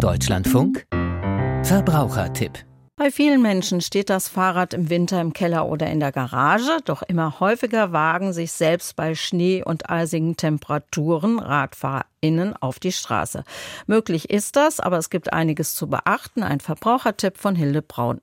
Deutschlandfunk Verbrauchertipp bei vielen Menschen steht das Fahrrad im Winter im Keller oder in der Garage, doch immer häufiger wagen sich selbst bei Schnee und eisigen Temperaturen RadfahrerInnen auf die Straße. Möglich ist das, aber es gibt einiges zu beachten. Ein Verbrauchertipp von Hilde Braun.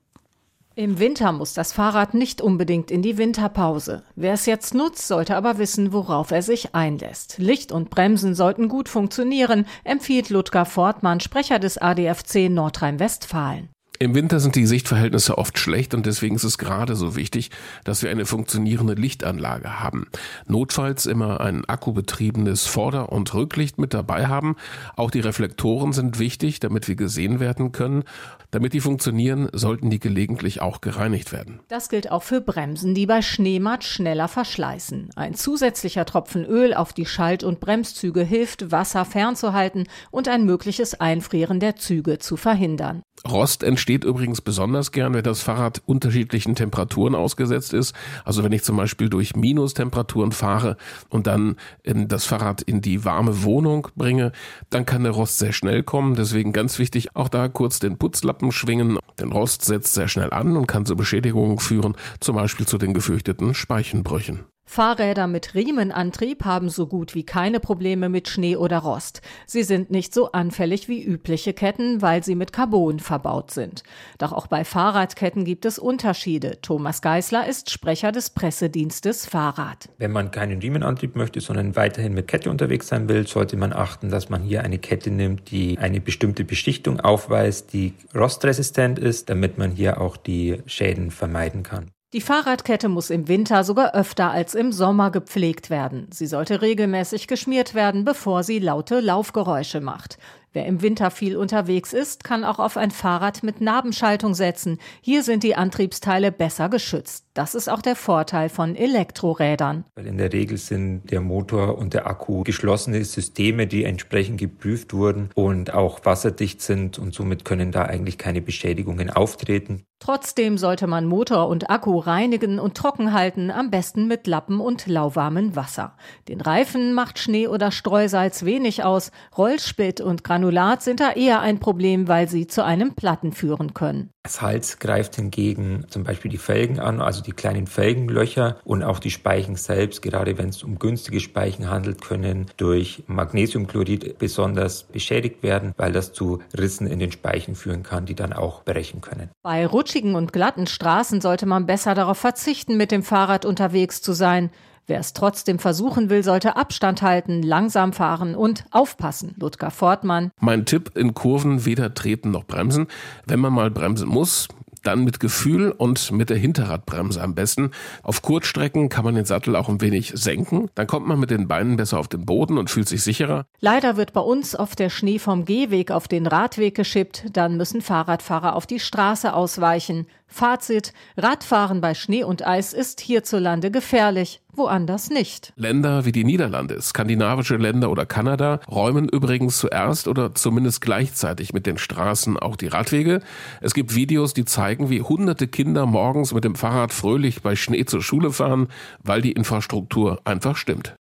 Im Winter muss das Fahrrad nicht unbedingt in die Winterpause. Wer es jetzt nutzt, sollte aber wissen, worauf er sich einlässt. Licht und Bremsen sollten gut funktionieren, empfiehlt Ludger Fortmann, Sprecher des ADFC Nordrhein-Westfalen. Im Winter sind die Sichtverhältnisse oft schlecht und deswegen ist es gerade so wichtig, dass wir eine funktionierende Lichtanlage haben. Notfalls immer ein akkubetriebenes Vorder- und Rücklicht mit dabei haben. Auch die Reflektoren sind wichtig, damit wir gesehen werden können. Damit die funktionieren, sollten die gelegentlich auch gereinigt werden. Das gilt auch für Bremsen, die bei Schneematsch schneller verschleißen. Ein zusätzlicher Tropfen Öl auf die Schalt- und Bremszüge hilft, Wasser fernzuhalten und ein mögliches Einfrieren der Züge zu verhindern. Rost entsteht übrigens besonders gern, wenn das Fahrrad unterschiedlichen Temperaturen ausgesetzt ist. Also wenn ich zum Beispiel durch Minustemperaturen fahre und dann das Fahrrad in die warme Wohnung bringe, dann kann der Rost sehr schnell kommen. Deswegen ganz wichtig, auch da kurz den Putzlappen schwingen. Denn Rost setzt sehr schnell an und kann zu Beschädigungen führen, zum Beispiel zu den gefürchteten Speichenbrüchen. Fahrräder mit Riemenantrieb haben so gut wie keine Probleme mit Schnee oder Rost. Sie sind nicht so anfällig wie übliche Ketten, weil sie mit Carbon verbaut sind. Doch auch bei Fahrradketten gibt es Unterschiede. Thomas Geisler ist Sprecher des Pressedienstes Fahrrad. Wenn man keinen Riemenantrieb möchte, sondern weiterhin mit Kette unterwegs sein will, sollte man achten, dass man hier eine Kette nimmt, die eine bestimmte Beschichtung aufweist, die rostresistent ist, damit man hier auch die Schäden vermeiden kann. Die Fahrradkette muss im Winter sogar öfter als im Sommer gepflegt werden. Sie sollte regelmäßig geschmiert werden, bevor sie laute Laufgeräusche macht. Wer im Winter viel unterwegs ist, kann auch auf ein Fahrrad mit Nabenschaltung setzen. Hier sind die Antriebsteile besser geschützt. Das ist auch der Vorteil von Elektrorädern. Weil in der Regel sind der Motor und der Akku geschlossene Systeme, die entsprechend geprüft wurden und auch wasserdicht sind und somit können da eigentlich keine Beschädigungen auftreten. Trotzdem sollte man Motor und Akku reinigen und trocken halten, am besten mit Lappen und lauwarmem Wasser. Den Reifen macht Schnee oder Streusalz wenig aus, Rollspit und Granulat sind da eher ein Problem, weil sie zu einem Platten führen können. Salz greift hingegen zum Beispiel die Felgen an, also die kleinen Felgenlöcher und auch die Speichen selbst, gerade wenn es um günstige Speichen handelt, können durch Magnesiumchlorid besonders beschädigt werden, weil das zu Rissen in den Speichen führen kann, die dann auch brechen können. Bei rutschigen und glatten Straßen sollte man besser darauf verzichten, mit dem Fahrrad unterwegs zu sein. Wer es trotzdem versuchen will, sollte Abstand halten, langsam fahren und aufpassen. Ludger Fortmann. Mein Tipp in Kurven weder treten noch bremsen. Wenn man mal bremsen muss, dann mit Gefühl und mit der Hinterradbremse am besten. Auf Kurzstrecken kann man den Sattel auch ein wenig senken. Dann kommt man mit den Beinen besser auf den Boden und fühlt sich sicherer. Leider wird bei uns oft der Schnee vom Gehweg auf den Radweg geschippt. Dann müssen Fahrradfahrer auf die Straße ausweichen. Fazit, Radfahren bei Schnee und Eis ist hierzulande gefährlich, woanders nicht. Länder wie die Niederlande, skandinavische Länder oder Kanada räumen übrigens zuerst oder zumindest gleichzeitig mit den Straßen auch die Radwege. Es gibt Videos, die zeigen, wie hunderte Kinder morgens mit dem Fahrrad fröhlich bei Schnee zur Schule fahren, weil die Infrastruktur einfach stimmt.